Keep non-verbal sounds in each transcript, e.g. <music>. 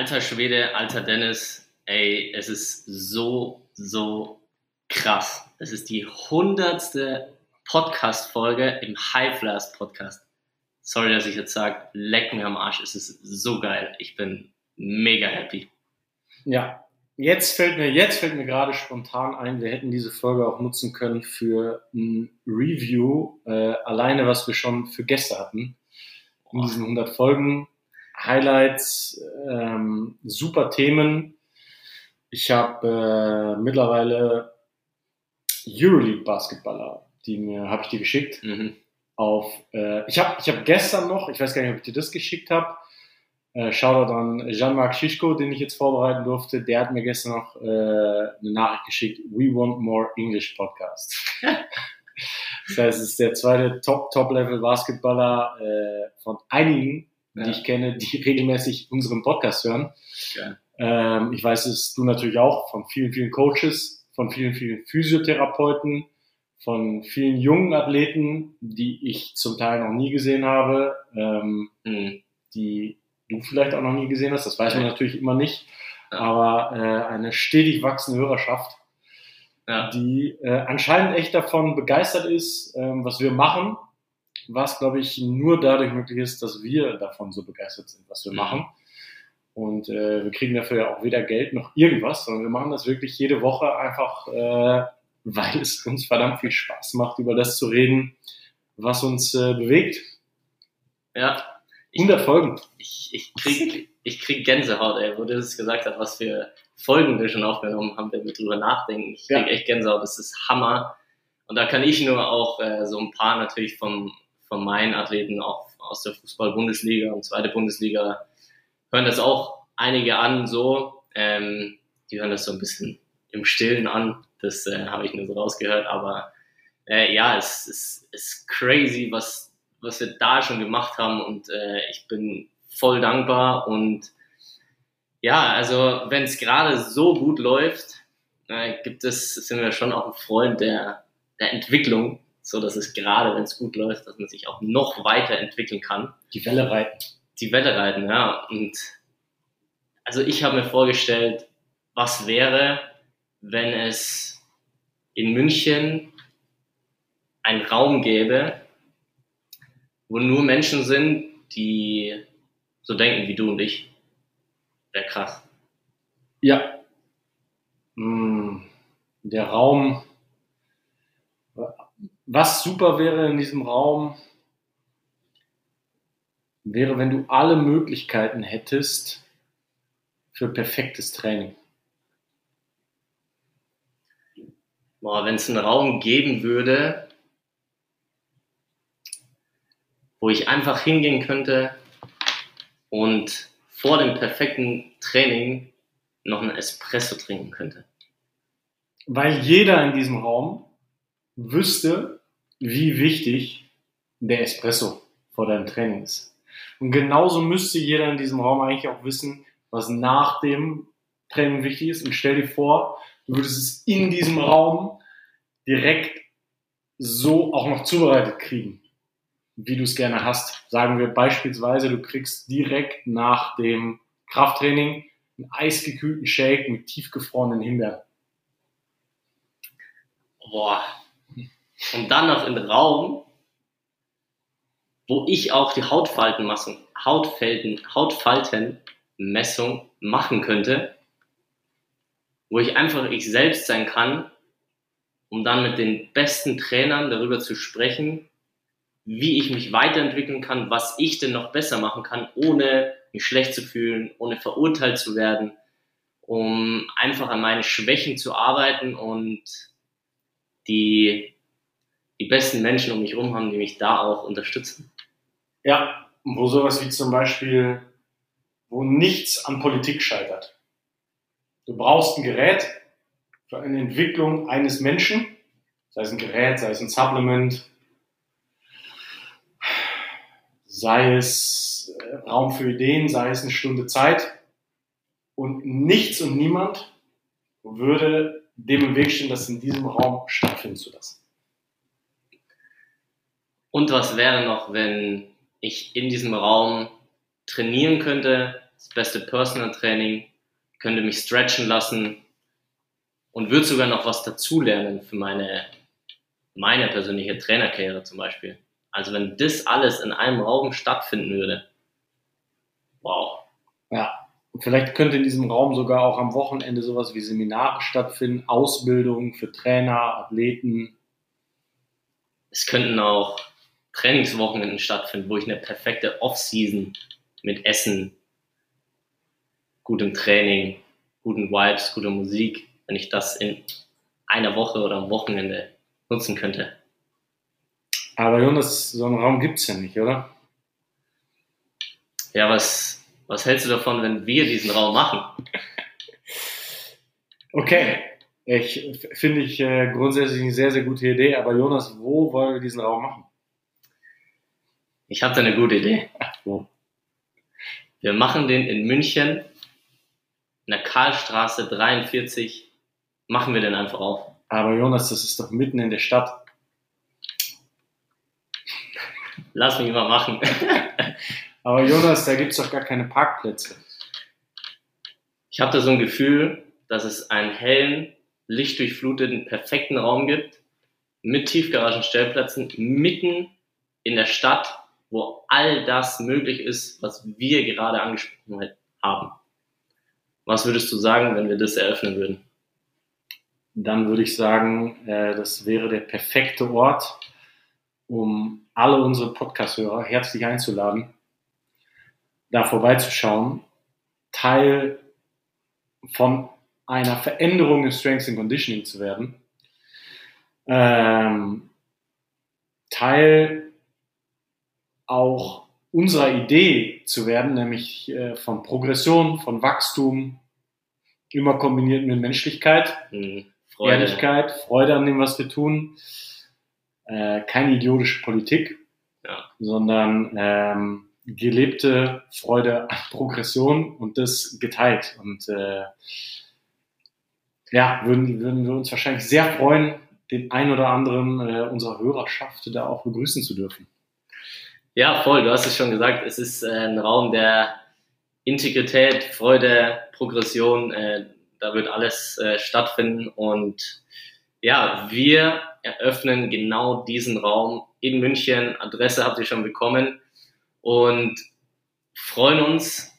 Alter Schwede, alter Dennis, ey, es ist so, so krass. Es ist die hundertste Podcast-Folge im High Flyers Podcast. Sorry, dass ich jetzt sage, leck mir am Arsch, es ist so geil. Ich bin mega happy. Ja, jetzt fällt mir, jetzt fällt mir gerade spontan ein, wir hätten diese Folge auch nutzen können für ein Review, äh, alleine was wir schon für Gäste hatten in diesen 100 Folgen. Highlights, ähm, super Themen. Ich habe äh, mittlerweile Euroleague Basketballer, die mir habe ich dir geschickt. Mhm. Auf, äh, ich habe ich hab gestern noch, ich weiß gar nicht, ob ich dir das geschickt habe. Äh, Shoutout an Jean-Marc Schischko, den ich jetzt vorbereiten durfte. Der hat mir gestern noch äh, eine Nachricht geschickt. We want more English Podcast. <laughs> das heißt, es ist der zweite Top Top Level Basketballer äh, von einigen ja. die ich kenne, die <laughs> regelmäßig unseren Podcast hören. Ja. Ähm, ich weiß es du natürlich auch von vielen, vielen Coaches, von vielen, vielen Physiotherapeuten, von vielen jungen Athleten, die ich zum Teil noch nie gesehen habe, ähm, mhm. die du vielleicht auch noch nie gesehen hast. Das weiß man natürlich immer nicht. Aber äh, eine stetig wachsende Hörerschaft, ja. die äh, anscheinend echt davon begeistert ist, ähm, was wir machen was, glaube ich, nur dadurch möglich ist, dass wir davon so begeistert sind, was wir mhm. machen. Und äh, wir kriegen dafür ja auch weder Geld noch irgendwas, sondern wir machen das wirklich jede Woche einfach, äh, weil es uns verdammt viel Spaß macht, über das zu reden, was uns äh, bewegt. Ja. 100 Folgen. Ich, ich, krieg, ich krieg Gänsehaut, ey, wo du das gesagt hast, was für Folgen wir schon aufgenommen haben, wenn wir drüber nachdenken. Ich krieg ja. echt Gänsehaut, das ist Hammer. Und da kann ich nur auch äh, so ein paar natürlich vom, von meinen Athleten auch aus der Fußball-Bundesliga und zweite Bundesliga hören das auch einige an so. Ähm, die hören das so ein bisschen im Stillen an. Das äh, habe ich nur so rausgehört. Aber äh, ja, es ist, ist crazy, was, was wir da schon gemacht haben. Und äh, ich bin voll dankbar. Und ja, also wenn es gerade so gut läuft, äh, gibt es, sind wir schon auch ein Freund der, der Entwicklung so dass es gerade, wenn es gut läuft, dass man sich auch noch weiter entwickeln kann. Die Welle reiten. Die Welle reiten, ja. Und also ich habe mir vorgestellt, was wäre, wenn es in München einen Raum gäbe, wo nur Menschen sind, die so denken wie du und ich. Wäre krass. Ja. Hm. Der Raum was super wäre in diesem Raum, wäre, wenn du alle Möglichkeiten hättest für perfektes Training. Boah, wenn es einen Raum geben würde, wo ich einfach hingehen könnte und vor dem perfekten Training noch einen Espresso trinken könnte. Weil jeder in diesem Raum wüsste, wie wichtig der Espresso vor deinem Training ist. Und genauso müsste jeder in diesem Raum eigentlich auch wissen, was nach dem Training wichtig ist. Und stell dir vor, du würdest es in diesem Raum direkt so auch noch zubereitet kriegen, wie du es gerne hast. Sagen wir beispielsweise, du kriegst direkt nach dem Krafttraining einen eisgekühlten Shake mit tiefgefrorenen Himbeeren. Boah, und dann noch in Raum, wo ich auch die Hautfaltenmessung, Hautfalten, Hautfaltenmessung machen könnte. wo ich einfach ich selbst sein kann, um dann mit den besten Trainern darüber zu sprechen, wie ich mich weiterentwickeln kann, was ich denn noch besser machen kann, ohne mich schlecht zu fühlen, ohne verurteilt zu werden, um einfach an meine Schwächen zu arbeiten und die, die besten Menschen um mich herum haben, die mich da auch unterstützen. Ja, wo sowas wie zum Beispiel, wo nichts an Politik scheitert. Du brauchst ein Gerät für eine Entwicklung eines Menschen, sei es ein Gerät, sei es ein Supplement, sei es äh, Raum für Ideen, sei es eine Stunde Zeit. Und nichts und niemand würde dem im Weg stehen, das in diesem Raum stattfinden zu lassen. Und was wäre noch, wenn ich in diesem Raum trainieren könnte, das beste Personal Training, könnte mich stretchen lassen und würde sogar noch was dazulernen für meine, meine persönliche Trainerkarriere zum Beispiel. Also wenn das alles in einem Raum stattfinden würde, wow. Ja, und vielleicht könnte in diesem Raum sogar auch am Wochenende sowas wie Seminare stattfinden, Ausbildung für Trainer, Athleten. Es könnten auch Trainingswochenenden stattfinden, wo ich eine perfekte Off-Season mit Essen, gutem Training, guten Vibes, guter Musik, wenn ich das in einer Woche oder am Wochenende nutzen könnte. Aber Jonas, so einen Raum gibt es ja nicht, oder? Ja, was, was hältst du davon, wenn wir diesen Raum machen? <laughs> Okay, ich finde ich äh, grundsätzlich eine sehr, sehr gute Idee, aber Jonas, wo wollen wir diesen Raum machen? Ich habe da eine gute Idee. Wir machen den in München, in der Karlstraße 43, machen wir den einfach auf. Aber Jonas, das ist doch mitten in der Stadt. Lass mich mal machen. <laughs> Aber Jonas, da gibt es doch gar keine Parkplätze. Ich habe da so ein Gefühl, dass es einen hellen, lichtdurchfluteten, perfekten Raum gibt, mit Tiefgaragenstellplätzen, mitten in der Stadt, wo all das möglich ist, was wir gerade angesprochen haben. Was würdest du sagen, wenn wir das eröffnen würden? Dann würde ich sagen, äh, das wäre der perfekte Ort, um alle unsere Podcast-Hörer herzlich einzuladen, da vorbeizuschauen, Teil von einer Veränderung im Strengths and Conditioning zu werden, ähm, Teil auch unserer Idee zu werden, nämlich äh, von Progression, von Wachstum, immer kombiniert mit Menschlichkeit, mhm. Freude. Ehrlichkeit, Freude an dem, was wir tun äh, keine idiotische Politik, ja. sondern ähm, gelebte Freude an Progression und das geteilt. Und äh, ja, würden, würden wir uns wahrscheinlich sehr freuen, den ein oder anderen äh, unserer Hörerschaft da auch begrüßen zu dürfen. Ja, voll. Du hast es schon gesagt. Es ist äh, ein Raum der Integrität, Freude, Progression. Äh, da wird alles äh, stattfinden und ja, wir eröffnen genau diesen Raum in München. Adresse habt ihr schon bekommen und freuen uns.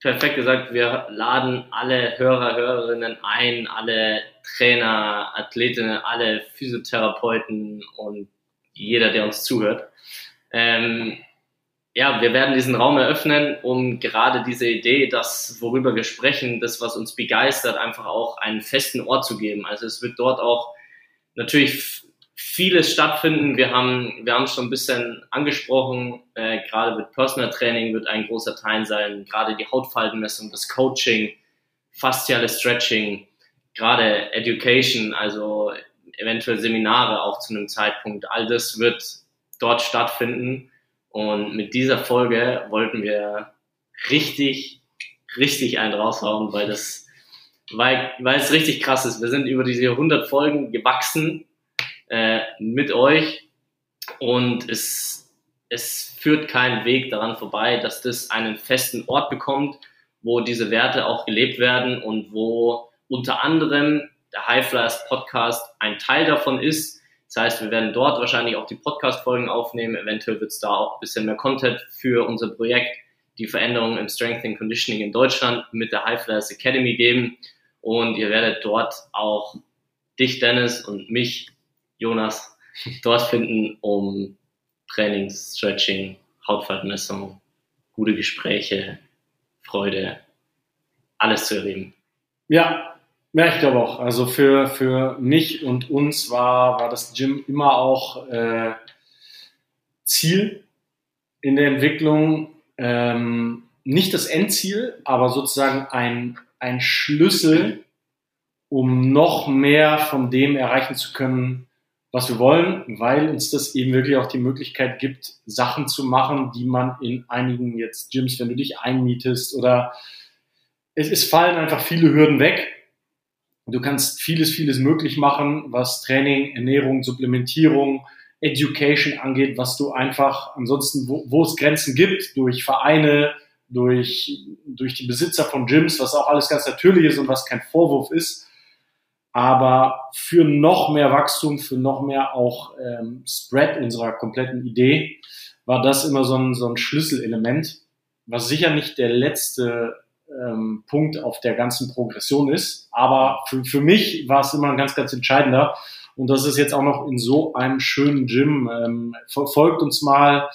Perfekt gesagt, wir laden alle Hörer, Hörerinnen ein, alle Trainer, Athletinnen, alle Physiotherapeuten und jeder, der uns zuhört. Ähm, ja, wir werden diesen Raum eröffnen, um gerade diese Idee, das, worüber wir sprechen, das, was uns begeistert, einfach auch einen festen Ort zu geben. Also es wird dort auch natürlich vieles stattfinden. Wir haben, wir haben es schon ein bisschen angesprochen. Äh, gerade wird Personal Training wird ein großer Teil sein. Gerade die Hautfaltenmessung, das Coaching, fasziale Stretching, gerade Education, also eventuell Seminare auch zu einem Zeitpunkt. All das wird dort stattfinden. Und mit dieser Folge wollten wir richtig, richtig einen raushauen, weil das, weil, weil es richtig krass ist. Wir sind über diese 100 Folgen gewachsen äh, mit euch und es, es führt keinen Weg daran vorbei, dass das einen festen Ort bekommt, wo diese Werte auch gelebt werden und wo unter anderem der High Flyers Podcast ein Teil davon ist, das heißt, wir werden dort wahrscheinlich auch die Podcast-Folgen aufnehmen. Eventuell wird es da auch ein bisschen mehr Content für unser Projekt, die Veränderungen im Strength and Conditioning in Deutschland mit der High Flyers Academy geben. Und ihr werdet dort auch dich, Dennis, und mich, Jonas, dort finden, um Training, Stretching, Hautfaltmessung, gute Gespräche, Freude, alles zu erleben. Ja, ja, ich glaube auch. Also für, für mich und uns war, war das Gym immer auch äh, Ziel in der Entwicklung. Ähm, nicht das Endziel, aber sozusagen ein, ein Schlüssel, um noch mehr von dem erreichen zu können, was wir wollen, weil uns das eben wirklich auch die Möglichkeit gibt, Sachen zu machen, die man in einigen jetzt Gyms, wenn du dich einmietest oder es, es fallen einfach viele Hürden weg. Du kannst vieles, vieles möglich machen, was Training, Ernährung, Supplementierung, Education angeht, was du einfach ansonsten, wo, wo es Grenzen gibt, durch Vereine, durch, durch die Besitzer von Gyms, was auch alles ganz natürlich ist und was kein Vorwurf ist. Aber für noch mehr Wachstum, für noch mehr auch ähm, Spread unserer kompletten Idee, war das immer so ein, so ein Schlüsselelement, was sicher nicht der letzte ähm, Punkt auf der ganzen Progression ist. Aber für, für mich war es immer ein ganz, ganz entscheidender. Und das ist jetzt auch noch in so einem schönen Gym. Ähm, folgt uns mal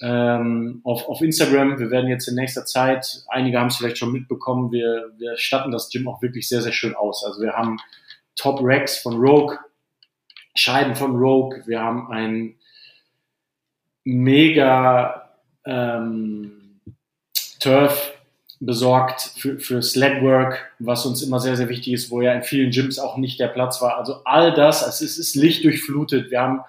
ähm, auf, auf Instagram. Wir werden jetzt in nächster Zeit, einige haben es vielleicht schon mitbekommen, wir, wir statten das Gym auch wirklich sehr, sehr schön aus. Also wir haben Top Racks von Rogue, Scheiben von Rogue, wir haben ein mega ähm, Turf besorgt für, für Sledwork, was uns immer sehr, sehr wichtig ist, wo ja in vielen Gyms auch nicht der Platz war. Also all das, also es ist lichtdurchflutet. Wir haben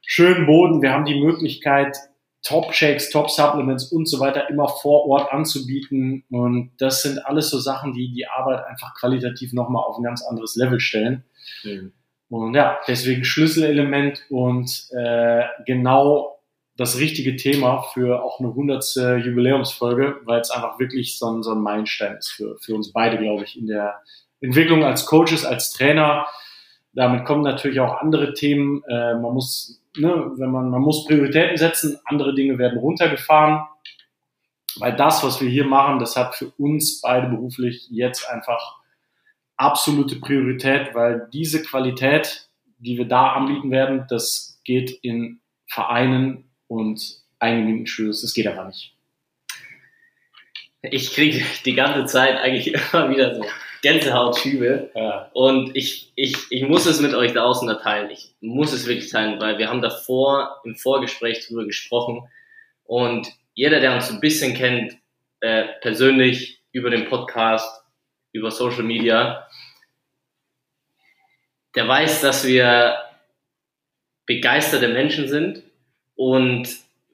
schönen Boden, wir haben die Möglichkeit, Top-Shakes, Top-Supplements und so weiter immer vor Ort anzubieten. Und das sind alles so Sachen, die die Arbeit einfach qualitativ nochmal auf ein ganz anderes Level stellen. Mhm. Und ja, deswegen Schlüsselelement und äh, genau das richtige Thema für auch eine hundertste Jubiläumsfolge, weil es einfach wirklich so ein, so ein Meilenstein ist für, für uns beide, glaube ich, in der Entwicklung als Coaches, als Trainer. Damit kommen natürlich auch andere Themen. Äh, man muss ne, wenn man, man muss Prioritäten setzen, andere Dinge werden runtergefahren, weil das, was wir hier machen, das hat für uns beide beruflich jetzt einfach absolute Priorität, weil diese Qualität, die wir da anbieten werden, das geht in Vereinen und einigen Studios, das geht aber nicht. Ich kriege die ganze Zeit eigentlich immer wieder so Gänsehautschübe. Ja. Und ich, ich, ich muss es mit euch da außen da teilen. Ich muss es wirklich teilen, weil wir haben davor im Vorgespräch drüber gesprochen. Und jeder, der uns ein bisschen kennt, äh, persönlich über den Podcast, über Social Media, der weiß, dass wir begeisterte Menschen sind. Und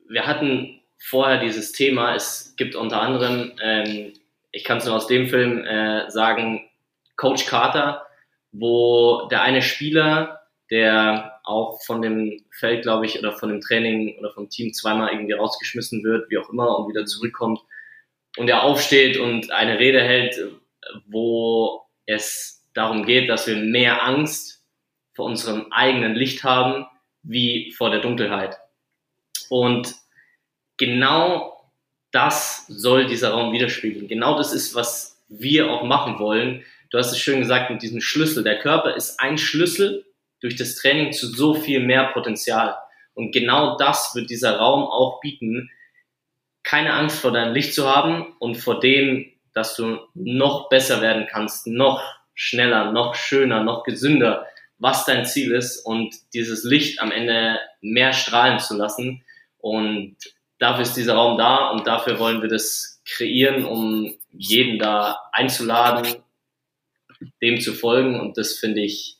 wir hatten vorher dieses Thema, es gibt unter anderem ähm, ich kann es nur aus dem Film äh, sagen, Coach Carter, wo der eine Spieler, der auch von dem Feld, glaube ich, oder von dem Training oder vom Team zweimal irgendwie rausgeschmissen wird, wie auch immer, und wieder zurückkommt und er aufsteht und eine Rede hält, wo es darum geht, dass wir mehr Angst vor unserem eigenen Licht haben, wie vor der Dunkelheit. Und genau das soll dieser Raum widerspiegeln. Genau das ist, was wir auch machen wollen. Du hast es schön gesagt mit diesem Schlüssel. Der Körper ist ein Schlüssel durch das Training zu so viel mehr Potenzial. Und genau das wird dieser Raum auch bieten. Keine Angst vor deinem Licht zu haben und vor dem, dass du noch besser werden kannst, noch schneller, noch schöner, noch gesünder, was dein Ziel ist und dieses Licht am Ende mehr strahlen zu lassen. Und dafür ist dieser Raum da und dafür wollen wir das kreieren, um jeden da einzuladen, dem zu folgen. Und das finde ich,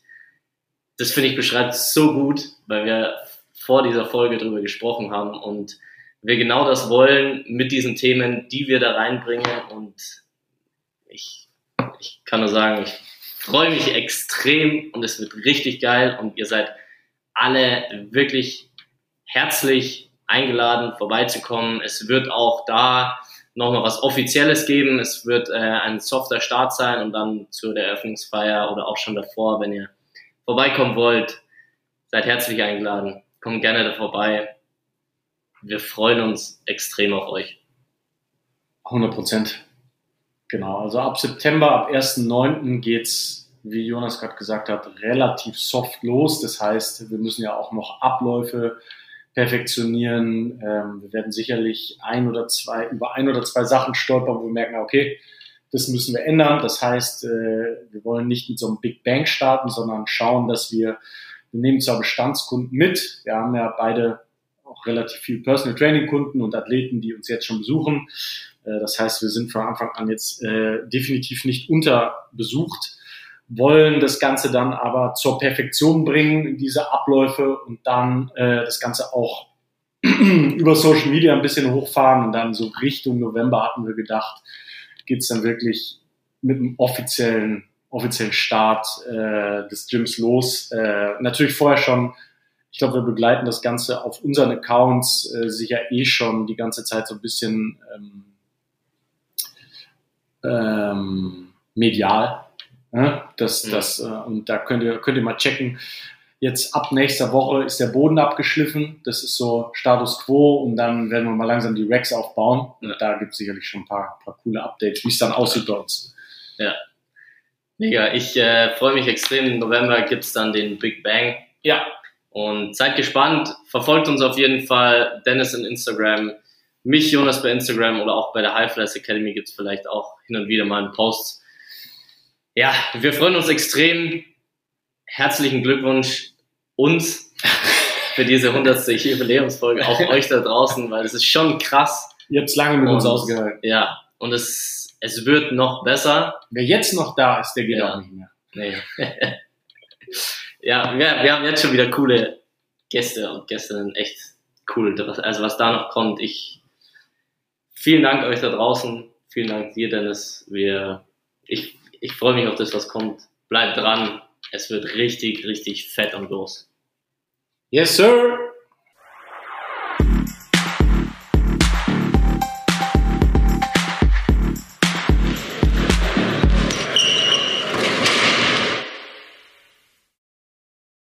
das finde ich beschreibt so gut, weil wir vor dieser Folge darüber gesprochen haben und wir genau das wollen mit diesen Themen, die wir da reinbringen. Und ich, ich kann nur sagen, ich freue mich extrem und es wird richtig geil und ihr seid alle wirklich herzlich eingeladen, vorbeizukommen. Es wird auch da nochmal was Offizielles geben. Es wird äh, ein softer Start sein und dann zu der Eröffnungsfeier oder auch schon davor, wenn ihr vorbeikommen wollt, seid herzlich eingeladen. Kommt gerne da vorbei. Wir freuen uns extrem auf euch. 100 Prozent. Genau, also ab September, ab 1.9. geht's, wie Jonas gerade gesagt hat, relativ soft los. Das heißt, wir müssen ja auch noch Abläufe perfektionieren. Ähm, wir werden sicherlich ein oder zwei, über ein oder zwei Sachen stolpern, wo wir merken, okay, das müssen wir ändern. Das heißt, äh, wir wollen nicht mit so einem Big Bang starten, sondern schauen, dass wir, wir nehmen zwar Bestandskunden mit. Wir haben ja beide auch relativ viel Personal Training Kunden und Athleten, die uns jetzt schon besuchen. Äh, das heißt, wir sind von Anfang an jetzt äh, definitiv nicht unterbesucht, wollen das Ganze dann aber zur Perfektion bringen, diese Abläufe und dann äh, das Ganze auch <clears throat> über Social Media ein bisschen hochfahren und dann so Richtung November hatten wir gedacht, geht's dann wirklich mit einem offiziellen offiziellen Start äh, des Gyms los. Äh, natürlich vorher schon ich glaube, wir begleiten das Ganze auf unseren Accounts äh, sicher eh schon die ganze Zeit so ein bisschen ähm, ähm, medial. Ne? Das, ja. das, äh, und da könnt ihr, könnt ihr mal checken. Jetzt ab nächster Woche ist der Boden abgeschliffen. Das ist so Status quo und dann werden wir mal langsam die Racks aufbauen. Und da gibt es sicherlich schon ein paar, paar coole Updates, wie es dann aussieht bei uns. Ja. Mega. Ich äh, freue mich extrem. Im November gibt es dann den Big Bang. Ja. Und seid gespannt, verfolgt uns auf jeden Fall, Dennis in Instagram, mich, Jonas bei Instagram oder auch bei der High Flies Academy gibt es vielleicht auch hin und wieder mal einen Post. Ja, wir freuen uns extrem. Herzlichen Glückwunsch uns für diese 100. Jubiläumsfolge, auch euch da draußen, weil es ist schon krass. Ihr habt es lange mit und, uns ausgehalten. Ja, und es, es wird noch besser. Wer jetzt noch da ist, der geht ja. auch nicht mehr. Nee. <laughs> ja, wir, wir haben jetzt schon wieder coole Gäste und Gästinnen, echt cool. Also was da noch kommt, ich vielen Dank euch da draußen. Vielen Dank dir, Dennis. Wir, ich, ich freue mich auf das, was kommt. Bleibt dran. Es wird richtig, richtig fett und los. Yes, sir.